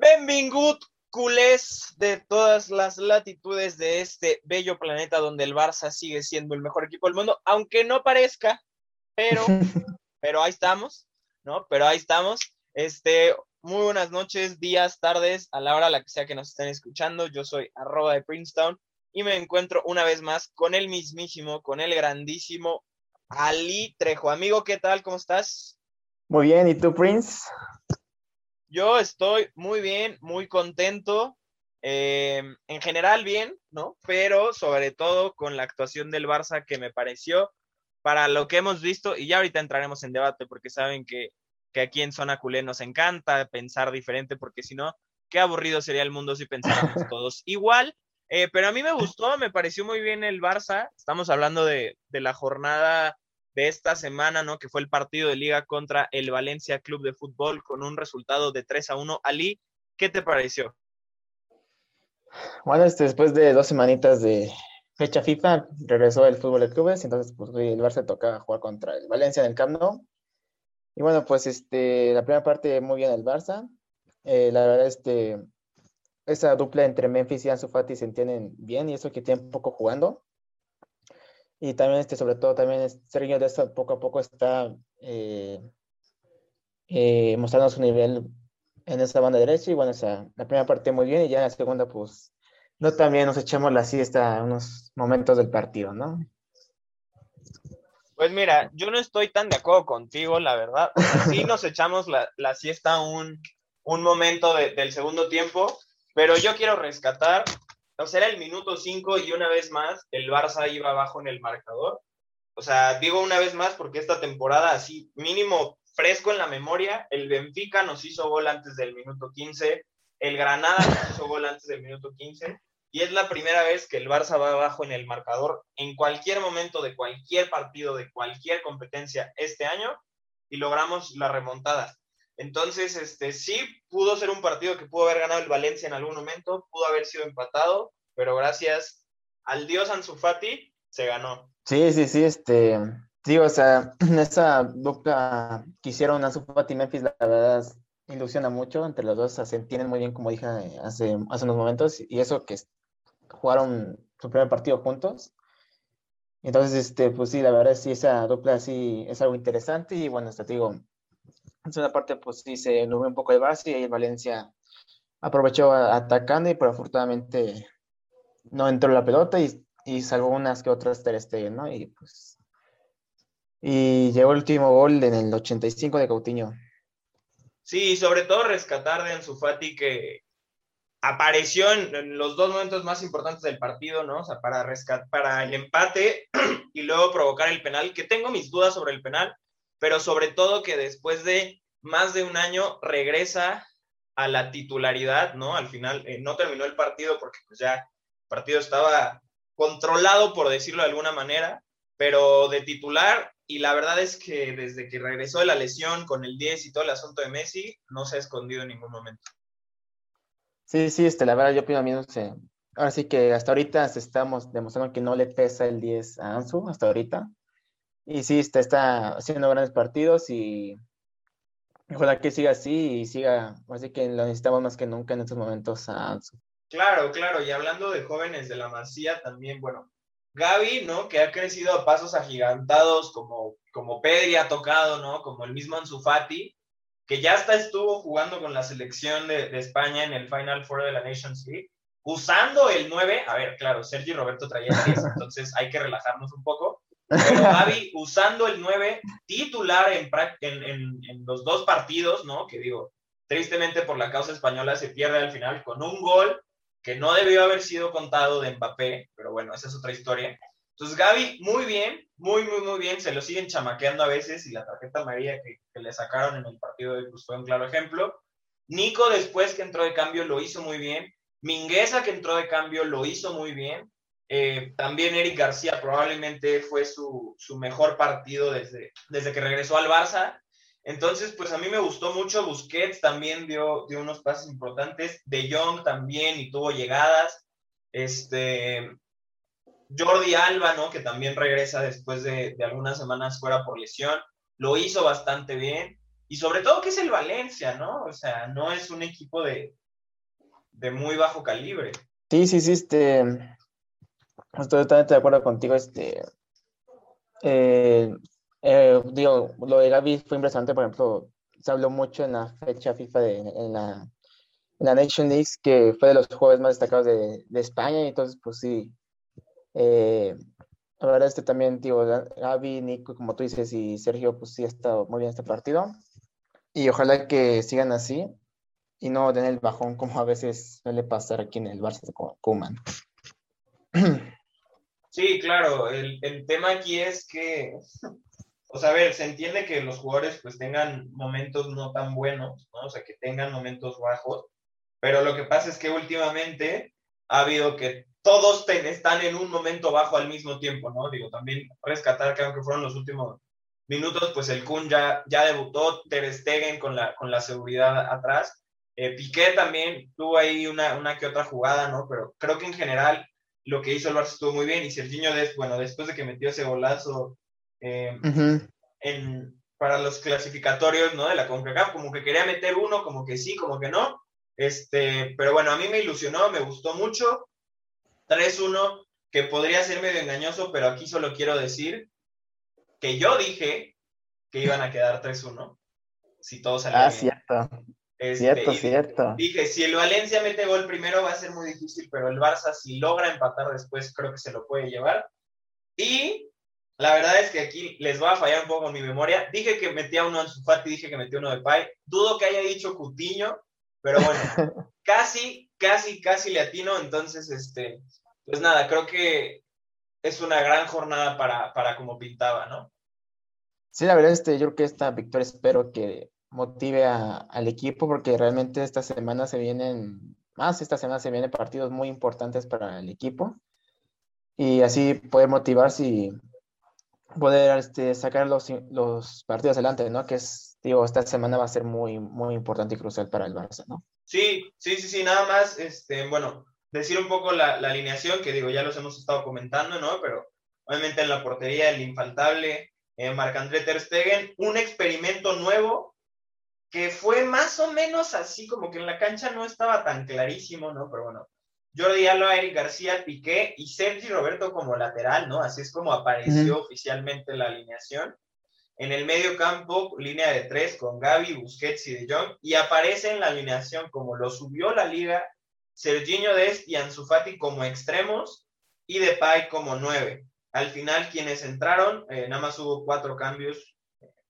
Benvingut, culés de todas las latitudes de este bello planeta donde el Barça sigue siendo el mejor equipo del mundo, aunque no parezca, pero, pero ahí estamos, ¿no? Pero ahí estamos. Este, muy buenas noches, días, tardes, a la hora a la que sea que nos estén escuchando. Yo soy arroba de Princeton y me encuentro una vez más con el mismísimo, con el grandísimo Ali Trejo. Amigo, ¿qué tal? ¿Cómo estás? Muy bien, ¿y tú, Prince? Yo estoy muy bien, muy contento. eh, en general bien, ¿no? Pero sobre todo con la actuación del Barça que me pareció para lo que hemos visto, y ya ahorita entraremos en debate porque saben que, que aquí en Zona Culé nos encanta pensar diferente porque si no, qué aburrido sería el mundo si pensáramos todos igual. Eh, pero a mí me gustó, me pareció muy bien el Barça. Estamos hablando de, de la jornada de esta semana, ¿no? Que fue el partido de liga contra el Valencia Club de Fútbol con un resultado de 3 a 1. Ali, ¿qué te pareció? Bueno, este, después de dos semanitas de fecha FIFA, regresó el fútbol de clubes, entonces pues el Barça toca jugar contra el Valencia en el Camp Nou. Y bueno, pues este, la primera parte muy bien el Barça. Eh, la verdad, este, esa dupla entre Memphis y Ansu Fati se entienden bien y eso que tienen poco jugando. Y también, este, sobre todo, también Sergio Desta poco a poco está eh, eh, mostrando su nivel en esa banda derecha. Y bueno, o sea, la primera parte muy bien y ya la segunda, pues, no también nos echamos la siesta unos momentos del partido, ¿no? Pues mira, yo no estoy tan de acuerdo contigo, la verdad. Sí nos echamos la, la siesta un, un momento de- del segundo tiempo, pero yo quiero rescatar, o sea, era el minuto 5 y una vez más el Barça iba abajo en el marcador. O sea, digo una vez más porque esta temporada así, mínimo fresco en la memoria, el Benfica nos hizo gol antes del minuto 15, el Granada nos hizo gol antes del minuto 15, y es la primera vez que el Barça va abajo en el marcador en cualquier momento de cualquier partido, de cualquier competencia este año, y logramos la remontada. Entonces, este, sí pudo ser un partido que pudo haber ganado el Valencia en algún momento, pudo haber sido empatado, pero gracias al dios Ansu Fati se ganó. Sí, sí, sí, este, digo, o sea, esa dupla que hicieron Ansu Fati y Memphis, la verdad, ilusiona mucho entre los dos, o sea, se entienden muy bien, como dije hace, hace unos momentos, y eso que jugaron su primer partido juntos. Entonces, este, pues sí, la verdad, sí, esa dupla sí es algo interesante, y bueno, hasta te digo, en una parte, pues sí, se nubló un poco el Barça, y ahí Valencia aprovechó atacando, y pero afortunadamente no entró la pelota, y, y salvó unas que otras Ter Stegen, ¿no? Y pues... Y llegó el último gol en el 85 de Coutinho. Sí, sobre todo rescatar de Ansu Fati que apareció en, en los dos momentos más importantes del partido, ¿no? O sea, para rescat para el empate y luego provocar el penal, que tengo mis dudas sobre el penal, pero sobre todo que después de más de un año regresa a la titularidad, ¿no? Al final eh, no terminó el partido porque pues ya el partido estaba controlado, por decirlo de alguna manera, pero de titular, y la verdad es que desde que regresó de la lesión con el 10 y todo el asunto de Messi, no se ha escondido en ningún momento. Sí, sí, este, la verdad yo opino mismo. se- ahora sí que hasta ahorita estamos demostrando que no le pesa el 10 a Ansu, hasta ahorita. Y sí, este, está haciendo grandes partidos y ojalá que siga así y siga, así que lo necesitamos más que nunca en estos momentos a Ansu. Claro, claro, y hablando de jóvenes de la Masía también, bueno, Gaby, ¿no? Que ha crecido a pasos agigantados como, como Pedri ha tocado, ¿no? Como el mismo Ansu Fati, que ya hasta estuvo jugando con la selección de, de España en el Final Four de la Nations League, usando el 9, a ver, claro, Sergio y Roberto traían el 10, entonces hay que relajarnos un poco, pero Gaby usando el 9 titular en, los dos partidos, ¿no? Que digo, tristemente por la causa española se pierde al final con un gol que no debió haber sido contado de Mbappé, pero bueno, esa es otra historia. Entonces Gaby, muy bien, muy, muy, muy bien, se lo siguen chamaqueando a veces y la tarjeta amarilla que, que le sacaron en el partido de pues, fue un claro ejemplo. Nico después que entró de cambio lo hizo muy bien. Mingueza que entró de cambio lo hizo muy bien. Eh, también Eric García probablemente fue su, su mejor partido desde, desde que regresó al Barça. Entonces, pues a mí me gustó mucho. Busquets también dio, dio unos pases importantes. De Jong también y tuvo llegadas. Este, Jordi Alba, ¿no? Que también regresa después de, de algunas semanas fuera por lesión. Lo hizo bastante bien. Y sobre todo que es el Valencia, ¿no? O sea, no es un equipo de, de muy bajo calibre. Sí, sí, sí, este, estoy totalmente de acuerdo contigo, este, eh, eh, digo, lo de Gaby fue impresionante, por ejemplo, se habló mucho en la fecha FIFA de, en la, en la Nation League, que fue de los jugadores más destacados de, de España, y entonces, pues sí, eh, la verdad, también, digo, Gaby, Nico, como tú dices, y Sergio, pues sí ha estado muy bien este partido, y ojalá que sigan así, y no den el bajón como a veces suele pasar aquí en el Barça con Kuman. Sí, claro, el, el, tema aquí es que, o sea, a ver, se entiende que los jugadores pues tengan momentos no tan buenos, ¿no? O sea, que tengan momentos bajos, pero lo que pasa es que últimamente ha habido que todos están en un momento bajo al mismo tiempo, ¿no? Digo, también rescatar que aunque fueron los últimos minutos, pues el Kun ya, ya debutó, Ter Stegen con la, con la seguridad atrás, eh, Piqué también tuvo ahí una, una que otra jugada, ¿no? Pero creo que en general lo que hizo el Barça estuvo muy bien y Serginho, bueno, después de que metió ese golazo eh, en, para los clasificatorios, ¿no? De la CONCACAF, como que quería meter uno, como que sí, como que no, este, pero bueno, a mí me ilusionó, me gustó mucho, 3-1, que podría ser medio engañoso, pero aquí solo quiero decir que yo dije que iban a quedar 3-1, si todo salía ah, cierto. Este, cierto, cierto. Dije, si el Valencia mete gol primero va a ser muy difícil, pero el Barça si logra empatar después creo que se lo puede llevar. Y la verdad es que aquí les va a fallar un poco mi memoria. Dije que metía uno en su y dije que metía uno de Pai. Dudo que haya dicho Cutiño, pero bueno, casi, casi, casi le atino. Entonces, este, pues nada, creo que es una gran jornada para, para como pintaba, ¿no? Sí, la verdad, este, yo creo que esta victoria espero que motive al equipo porque realmente esta semana se vienen, más esta semana se vienen partidos muy importantes para el equipo y así poder motivarse y poder este, sacar los, los partidos adelante, ¿no? Que es, digo, esta semana va a ser muy, muy importante y crucial para el Barça, ¿no? Sí, sí, sí, sí, nada más, este, bueno, decir un poco la, la alineación, que digo, ya los hemos estado comentando, ¿no? Pero obviamente en la portería, el infaltable eh, Marc-André Ter Stegen, un experimento nuevo que fue más o menos así, como que en la cancha no estaba tan clarísimo, ¿no? Pero bueno, Jordi Alba, Eric García, Piqué y Sergi Roberto como lateral, ¿no? Así es como apareció oficialmente la alineación. En el medio campo, línea de tres con Gaby, Busquets y De Jong, y aparece en la alineación como lo subió la liga, Serginho Dest y Ansu Fati como extremos y Depay como nueve. Al final, quienes entraron, eh, nada más hubo cuatro cambios,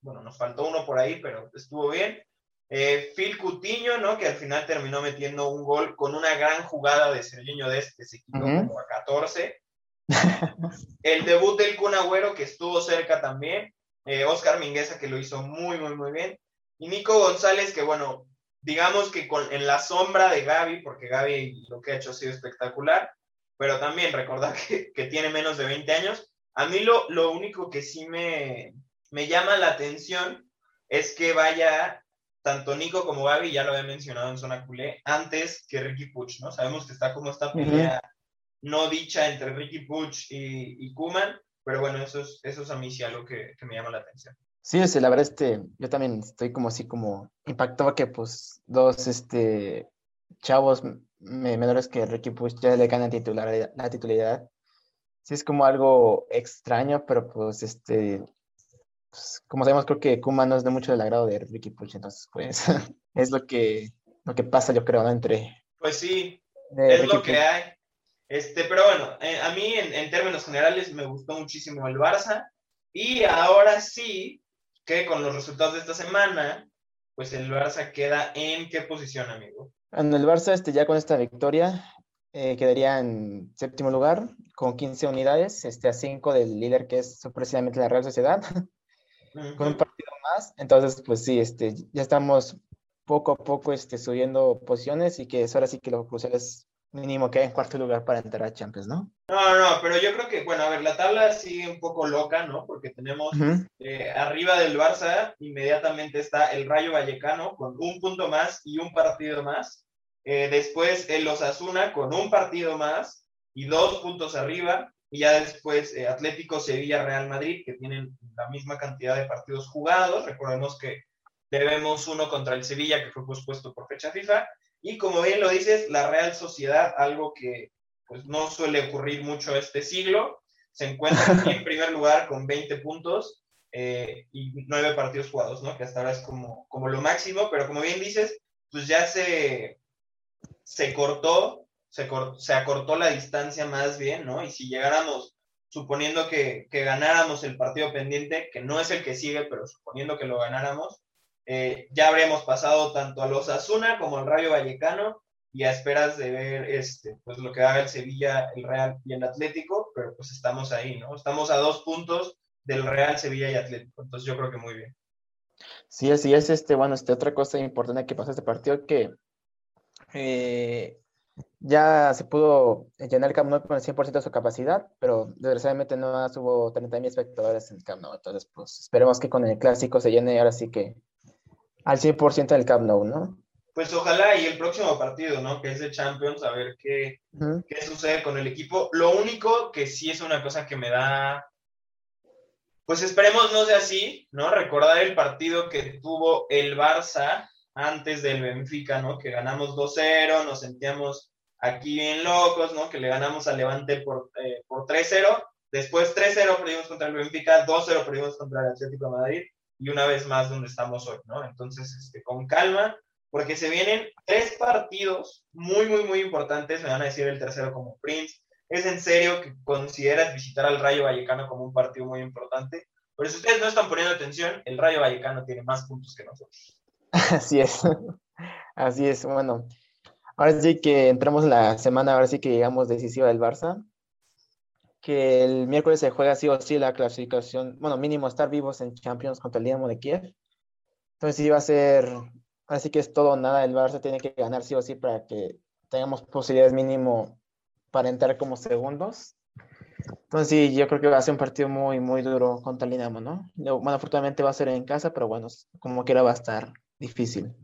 bueno, nos faltó uno por ahí, pero estuvo bien. Eh, Phil Cutiño, ¿no? Que al final terminó metiendo un gol con una gran jugada de Serginho Dest, que se quitó como a 14. El debut del Kun Agüero, que estuvo cerca también. Eh, Oscar Mingueza, que lo hizo muy, muy, muy bien. Y Nico González, que bueno, digamos que con, en la sombra de Gaby, porque Gaby lo que ha hecho ha sido espectacular, pero también recordar que, que tiene menos de 20 años. A mí lo, lo único que sí me, me llama la atención es que vaya tanto Nico como Gaby, ya lo había mencionado en zona culé, antes que Ricky Puch, ¿no? Sabemos que está como esta pelea no dicha entre Ricky Puch y, y Kuman, pero bueno, eso es, eso es a mí sí algo que, que me llama la atención. Sí, sí, la verdad, este, yo también estoy como así como impactado que pues dos este, chavos menores que Ricky Puch ya le ganan titular, la titularidad. Sí, es como algo extraño, pero pues este, pues, como sabemos, creo que Kuma no es de mucho del agrado de Ricky Puch, entonces, pues, es lo que, lo que pasa, yo creo, entre... Pues sí, es lo que hay. Este, pero bueno, eh, a mí en, en, términos generales me gustó muchísimo el Barça y ahora sí que con los resultados de esta semana, pues el Barça queda en qué posición, amigo. En el Barça, este, ya con esta victoria, eh, quedaría en séptimo lugar con 15 unidades, este, a 5 del líder que es precisamente la Real Sociedad. con un partido más. Entonces, pues sí, este, ya estamos poco a poco este, subiendo posiciones y que es ahora sí que lo crucial es mínimo que hay en cuarto lugar para entrar a Champions, ¿no? No, no, pero yo creo que, bueno, a ver, la tabla sigue un poco loca, ¿no? Porque tenemos eh, arriba del Barça, inmediatamente está el Rayo Vallecano con un punto más y un partido más. Eh, después el Osasuna con un partido más y dos puntos arriba y ya después eh, Atlético, Sevilla, Real Madrid, que tienen la misma cantidad de partidos jugados. Recordemos que debemos uno contra el Sevilla, que fue pospuesto por fecha FIFA. Y como bien lo dices, la Real Sociedad, algo que pues, no suele ocurrir mucho este siglo, se encuentra en primer lugar con 20 puntos eh, y 9 partidos jugados, ¿no? Que hasta ahora es como, como lo máximo, pero como bien dices, pues ya se, se cortó, se, se acortó la distancia más bien, ¿no? Y si llegáramos, suponiendo que, que, ganáramos el partido pendiente, que no es el que sigue, pero suponiendo que lo ganáramos, eh, ya habríamos pasado tanto a los Asuna como al Rayo Vallecano y a esperas de ver este, pues lo que haga el Sevilla, el Real y el Atlético, pero pues estamos ahí, ¿no? Estamos a dos puntos del Real, Sevilla y Atlético, entonces yo creo que muy bien. Sí, así es, este, bueno, este, otra cosa importante que pasó este partido que eh, ya se pudo llenar el Camp Nou con el 100% de su capacidad, pero desgraciadamente no hubo 30.000 espectadores en el Camp Nou, entonces pues esperemos que con el clásico se llene ahora sí que al 100% del Camp Nou, ¿no? Pues ojalá y el próximo partido, ¿no? Que es de Champions, a ver qué, qué sucede con el equipo. Lo único que sí es una cosa que me da pues esperemos no sea así, ¿no? Recordar el partido que tuvo el Barça antes del Benfica, ¿no? Que ganamos 2-0, nos sentíamos aquí bien locos, ¿no? Que le ganamos al Levante por, eh, por 3-0, después 3-0 perdimos contra el Benfica, 2-0 perdimos contra el Atlético de Madrid y una vez más donde estamos hoy, ¿no? Entonces, este, con calma, porque se vienen tres partidos muy, muy, muy importantes, me van a decir el tercero como Prince, ¿Es en serio que consideras visitar al Rayo Vallecano como un partido muy importante? Pero si ustedes no están poniendo atención, el Rayo Vallecano tiene más puntos que nosotros. Así es. Así es. Bueno, ahora sí que entramos en la semana, ahora sí que llegamos decisiva del Barça. Que el miércoles se juega sí o sí la clasificación, bueno, mínimo estar vivos en Champions contra el Dinamo de Kiev. Entonces sí va a ser, así que es todo o nada, el Barça tiene que ganar sí o sí para que tengamos posibilidades mínimo para entrar como segundos. Entonces sí, yo creo que va a ser un partido muy, muy duro contra el Dinamo, ¿no? Bueno, afortunadamente va a ser en casa, pero bueno, como quiera va a estar difícil.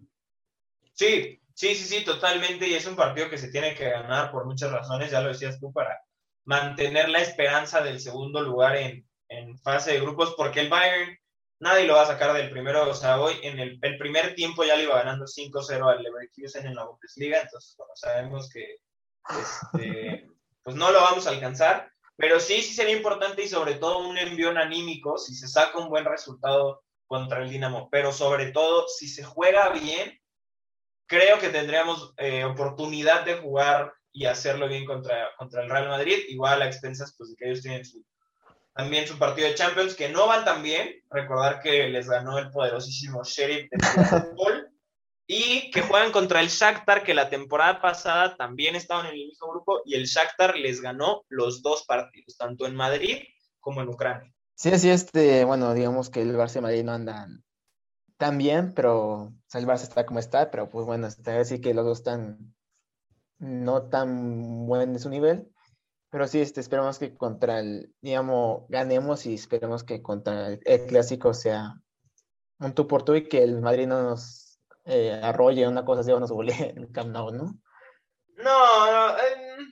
Sí, sí, sí, sí, totalmente. Y es un partido que se tiene que ganar por muchas razones, ya lo decías tú, para mantener la esperanza del segundo lugar en, en fase de grupos, porque el Bayern nadie lo va a sacar del primero. O sea, hoy en el, el primer tiempo ya le iba ganando 5-0 al Leverkusen en la Bundesliga, entonces, bueno, sabemos que este, pues no lo vamos a alcanzar, pero sí, sí sería importante y sobre todo un envión anímico si se saca un buen resultado contra el Dinamo, pero sobre todo si se juega bien, creo que tendríamos eh, oportunidad de jugar y hacerlo bien contra, contra el Real Madrid, igual a expensas pues, de que ellos tienen también su partido de Champions, que no van tan bien, recordar que les ganó el poderosísimo Sheriff de fútbol, y que juegan contra el Shakhtar, que la temporada pasada también estaban en el mismo grupo y el Shakhtar les ganó los dos partidos, tanto en Madrid como en Ucrania. Sí, así este, bueno, digamos que el Barça y Madrid no andan tan bien, pero el Barça está como está, pero pues bueno, está así que los dos están no tan buen en su nivel, pero sí, este, esperamos que contra el, digamos, ganemos y esperemos que contra el, el clásico sea un tú por tú y que el Madrid no nos eh, arrolle, una cosa así, o nos en el Camp ¿no? No, em,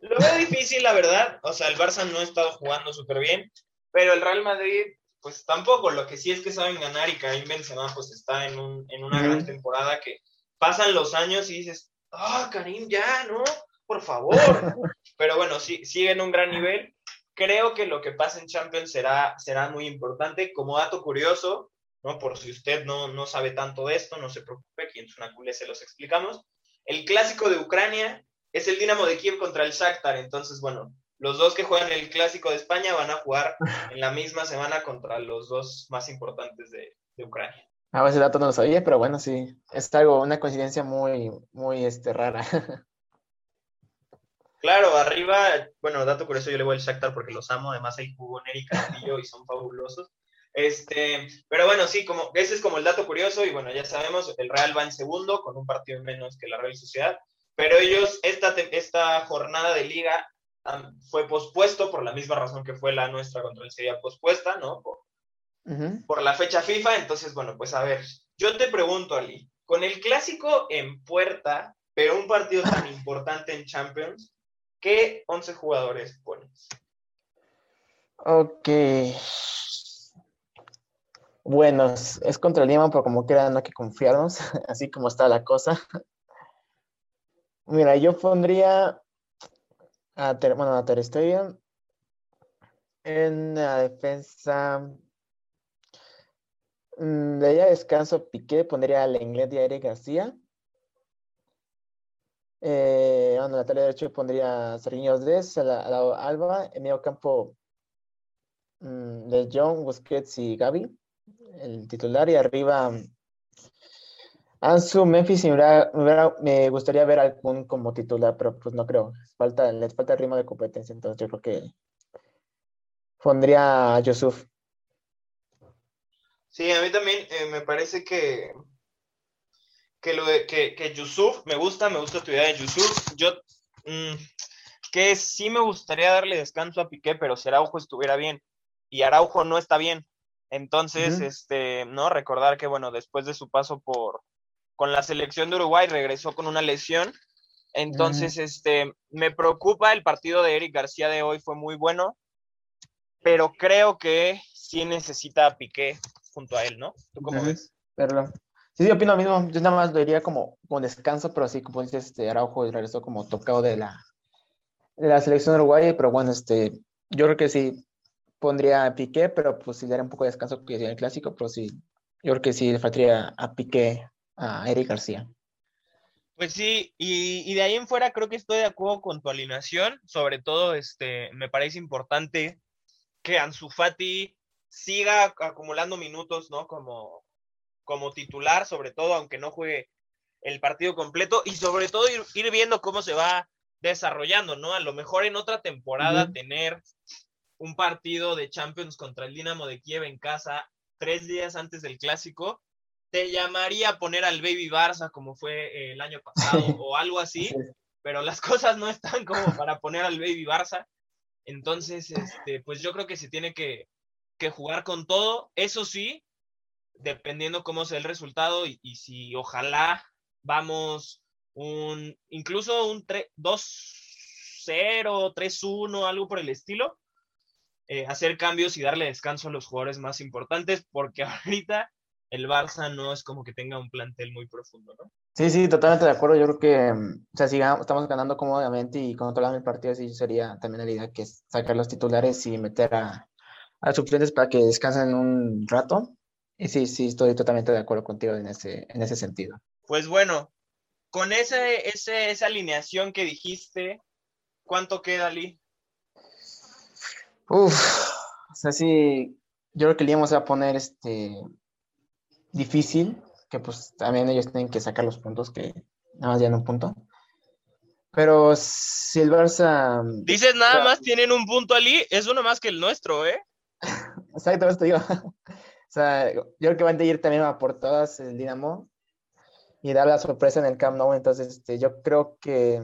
lo veo difícil, la verdad. O sea, el Barça no ha estado jugando súper bien, pero el Real Madrid, pues tampoco. Lo que sí es que saben ganar y Karim Benzema, pues está en, un, en una gran temporada que pasan los años y dices, ah, Karim, ya, ¿no? Por favor. pero bueno, sí, sigue en un gran nivel. Creo que lo que pasa en Champions será, será muy importante. Como dato curioso, ¿no? Por si usted no, no sabe tanto de esto, no se preocupe, aquí en Sunacule se los explicamos. El clásico de Ucrania es el Dinamo de Kiev contra el Shakhtar, entonces, bueno, los dos que juegan el clásico de España van a jugar en la misma semana contra los dos más importantes de, de Ucrania. Ah, ese dato no lo sabía, pero bueno, sí, es algo, una coincidencia muy, muy este, rara. Claro, arriba, bueno, dato curioso, yo le voy al Shakhtar porque los amo, además hay jugó Neri Castillo y son fabulosos. Este, pero bueno, sí, como, ese es como el dato curioso y bueno, ya sabemos, el Real va en segundo con un partido menos que la Real Sociedad, pero ellos, esta, esta jornada de liga fue pospuesto por la misma razón que fue la nuestra contra el Sevilla pospuesta, ¿no? Por, por la fecha FIFA, entonces bueno, pues a ver, yo te pregunto, Ali, con el clásico en puerta, pero un partido tan importante en Champions, ¿qué 11 jugadores pones? Ok. Bueno, es contra el Lima, pero como quiera no hay que confiarnos, así como está la cosa. Mira, yo pondría a Ter, bueno, a Ter Stegen en la defensa. mm, De ella descanso Piqué, pondría al inglés de Eric García. Eh, bueno, lateral derecho pondría a Serginho Dez, a la, la Alba, en medio campo mm, de John, Busquets y Gaby, el titular, y arriba Ansu, Memphis, me, hubiera- gustaría ver algún como titular, pero pues no creo. Falta, les falta ritmo de competencia, entonces yo creo que pondría a Yusuf. Sí, a mí también eh, me parece que, que, lo de, que, que Yusuf, me gusta, me gusta tu idea de Yusuf. Yo, mm, que sí me gustaría darle descanso a Piqué, pero si Araujo estuviera bien, y Araujo no está bien. Entonces, este, no, recordar que, bueno, después de su paso por, con la selección de Uruguay, regresó con una lesión. Entonces, este, me preocupa el partido de Eric García de hoy, fue muy bueno, pero creo que sí necesita a Piqué junto a él, ¿no? ¿Tú cómo ves? Verlo. Sí, sí, opino lo mismo. Yo nada más lo diría como con descanso, pero sí, como dices, este, Araujo regresó como tocado de la, de la selección uruguaya, pero bueno, este, yo creo que sí pondría a Piqué, pero pues sí le daría un poco de descanso que en el clásico, pero sí, yo creo que sí le faltaría a Piqué a Eric García. Pues sí, y, y de ahí en fuera creo que estoy de acuerdo con tu alineación. Sobre todo, este, me parece importante que Ansu Fati siga acumulando minutos, ¿no? Como, como titular, sobre todo, aunque no juegue el partido completo, y sobre todo ir, ir viendo cómo se va desarrollando, ¿no? A lo mejor en otra temporada tener un partido de Champions contra el Dinamo de Kiev en casa tres días antes del clásico, te llamaría a poner al Baby Barça como fue eh, el año pasado o algo así, pero las cosas no están como para poner al Baby Barça. Entonces, este, pues yo creo que se tiene que, que jugar con todo. Eso sí, dependiendo cómo sea el resultado y, y si ojalá vamos un, incluso un 3 2-0, 3-1, algo por el estilo, eh, hacer cambios y darle descanso a los jugadores más importantes, porque ahorita el Barça no es como que tenga un plantel muy profundo, ¿no? Sí, sí, totalmente de acuerdo. Yo creo que, mm, o sea, si estamos ganando cómodamente y controlando el partido, sí sería también la idea que es sacar los titulares y meter a, a suplentes para que descansen un rato. Y sí, sí, estoy totalmente de acuerdo contigo en ese, en ese sentido. Pues bueno, con ese, ese, esa alineación que dijiste, ¿cuánto queda, Lee? Uf, o sea, sí, yo creo que le íbamos a poner este difícil, que pues también ellos tienen que sacar los puntos, que nada más ya un punto. Pero si el Barça, Dices nada más tienen un punto, Ali, es uno más que el nuestro, ¿eh? exactamente te digo, o sea, yo creo que van a ir también a por todas el Dinamo y dar la sorpresa en el Camp Nou, entonces este, yo creo que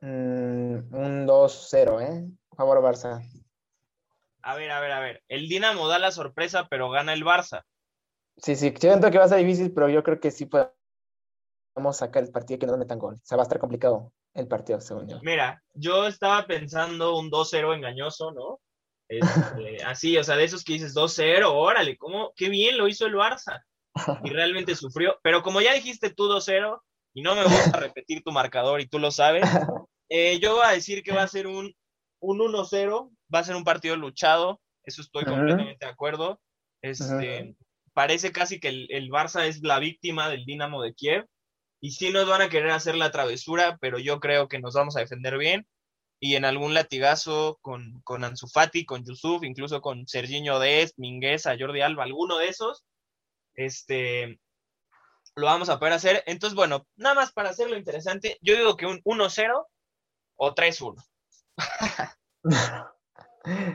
mm, un 2-0, ¿eh? Favor Barça. A ver, a ver, a ver. El Dinamo da la sorpresa, pero gana el Barça. Sí, sí, yo siento que va a ser difícil, pero yo creo que sí podemos sacar el partido que no metan gol. O sea, va a estar complicado el partido, según yo. Mira, yo estaba pensando un 2-0 engañoso, ¿no? Este, así, o sea, de esos que dices 2-0, órale, ¿cómo? Qué bien lo hizo el Barça. Y realmente sufrió. Pero como ya dijiste tú 2-0, y no me gusta repetir tu marcador y tú lo sabes, eh, yo voy a decir que va a ser un, un 1-0, va a ser un partido luchado, eso estoy completamente de acuerdo. Este. Parece casi que el, el Barça es la víctima del Dinamo de Kiev, y sí nos van a querer hacer la travesura, pero yo creo que nos vamos a defender bien, y en algún latigazo con, con Ansu Fati, con Yusuf, incluso con Serginho Dest, Mingueza, Jordi Alba, alguno de esos, este, lo vamos a poder hacer. Entonces, bueno, nada más para hacerlo interesante, yo digo que un 1-0 o 3-1.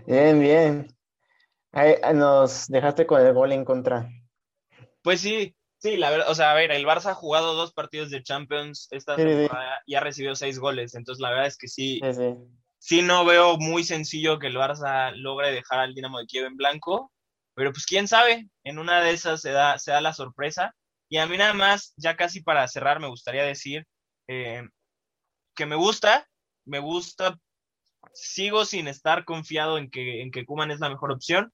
Bien, bien. Ah, nos dejaste con el gol en contra. Pues sí, sí, la verdad, o sea, a ver, el Barça ha jugado dos partidos de Champions esta Sí, temporada y ha recibido seis goles, entonces la verdad es que sí, Sí, sí. sí no veo muy sencillo que el Barça logre dejar al Dinamo de Kiev en blanco, pero pues quién sabe, en una de esas se da, se da la sorpresa. Y a mí nada más, ya casi para cerrar, me gustaría decir eh, que me gusta, me gusta, sigo sin estar confiado en que, en que Kuman es la mejor opción,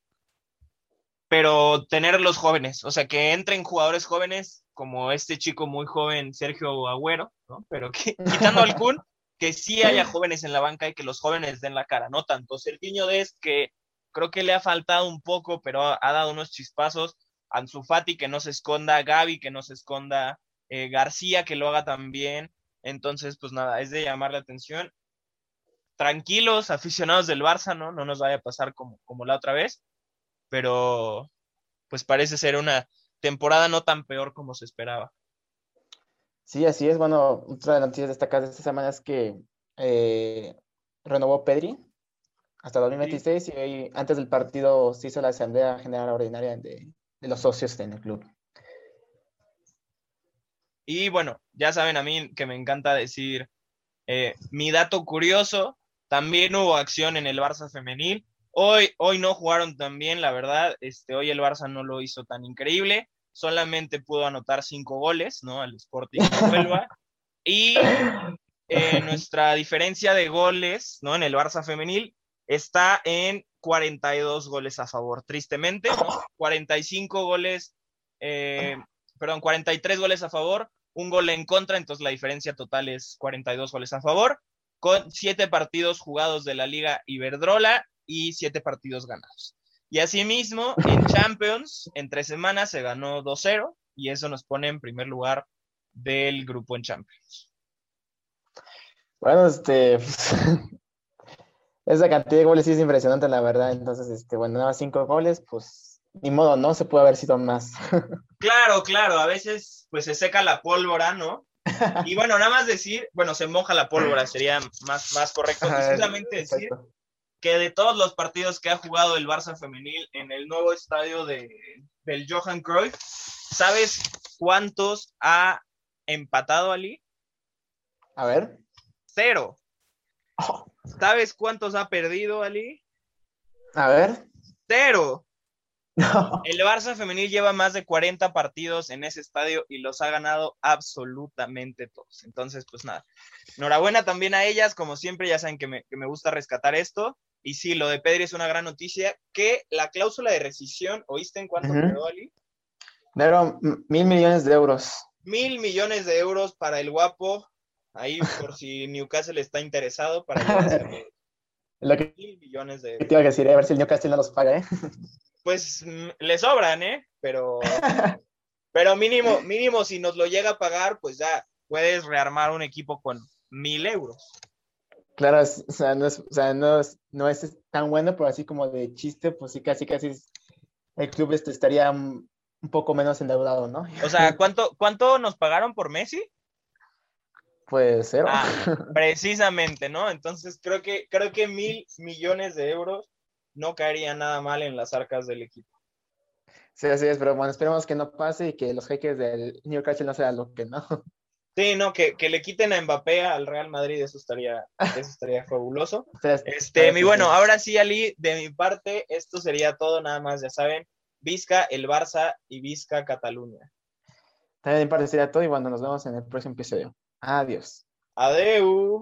pero tener los jóvenes, o sea, que entren jugadores jóvenes como este chico muy joven, Sergio Agüero, ¿no? Pero que, quitando al Kun, que sí haya jóvenes en la banca y que los jóvenes den la cara, no tanto. Sergiño Des, que creo que le ha faltado un poco, pero ha, dado unos chispazos, Ansu Fati que no se esconda, Gaby que no se esconda, eh, García que lo haga también, entonces pues nada, es de llamar la atención. Tranquilos, aficionados del Barça, ¿no? No nos vaya a pasar como, como la otra vez, pero pues parece ser una temporada no tan peor como se esperaba. Sí, así es. Bueno, otra de las noticias destacadas de esta semana es que eh, renovó Pedri hasta 2026 y hoy, antes del partido, se hizo la Asamblea General Ordinaria de, los socios en el club. Y bueno, ya saben a mí que me encanta decir eh, mi dato curioso. También hubo acción en el Barça femenil. Hoy, hoy no jugaron tan bien, la verdad. Este, hoy el Barça no lo hizo tan increíble solamente pudo anotar cinco goles, ¿no? Al Sporting de Y eh, nuestra diferencia de goles, ¿no? En el Barça femenil está en 42 goles a favor, tristemente, ¿no? 45 goles, eh, perdón, 43 goles a favor, un gol en contra, entonces la diferencia total es 42 goles a favor, con siete partidos jugados de la Liga Iberdrola y siete partidos ganados. Y asimismo, en Champions, en tres semanas se ganó 2-0 y eso nos pone en primer lugar del grupo en Champions. Bueno, este. esa cantidad de goles sí es impresionante, la verdad. Entonces, este, bueno, nada, cinco goles, pues ni modo, ¿no? Se puede haber sido más. claro, claro, a veces pues se seca la pólvora, ¿no? Y bueno, nada más decir, bueno, se moja la pólvora, sería más, más correcto precisamente decir que de todos los partidos que ha jugado el Barça femenil en el nuevo estadio de, del Johan Cruyff, ¿sabes cuántos ha empatado Ali? A ver. Cero. Oh. ¿Sabes cuántos ha perdido Ali? A ver. Cero. El Barça femenil lleva más de 40 partidos en ese estadio y los ha ganado absolutamente todos. Entonces, pues nada. Enhorabuena también a ellas, como siempre, ya saben que me, que me gusta rescatar esto. Y sí, lo de Pedri es una gran noticia. Que la cláusula de rescisión, ¿oíste en cuánto quedó, Ali? mil millones de euros. Mil millones de euros para el guapo. Ahí, por si Newcastle está interesado, para Lo que, mil millones de euros. Te iba a decir, a ver si el Newcastle no los paga, ¿eh? Pues mm, le sobran, ¿eh? Pero, pero mínimo, mínimo, si nos lo llega a pagar, pues ya puedes rearmar un equipo con mil euros. Claro, o sea, no es, o sea, no es, no es tan bueno, pero así como de chiste, pues sí, casi, casi el club este estaría un, poco menos endeudado, ¿no? O sea, ¿cuánto, ¿cuánto nos pagaron por Messi? Pues cero. Ah, precisamente, ¿no? Entonces creo que, creo que mil millones de euros no caería nada mal en las arcas del equipo. Sí, así es, pero bueno, esperemos que no pase y que los jeques del Newcastle no sean lo que no. Sí, no, que, le quiten a Mbappé al Real Madrid, eso estaría, eso estaría fabuloso. Este, mi bueno, ahora sí, Ali, de mi parte, esto sería todo, nada más, ya saben, Vizca, el Barça y Vizca, Cataluña. También de mi parte sería todo y bueno, nos vemos en el próximo episodio. Adiós. Adeu.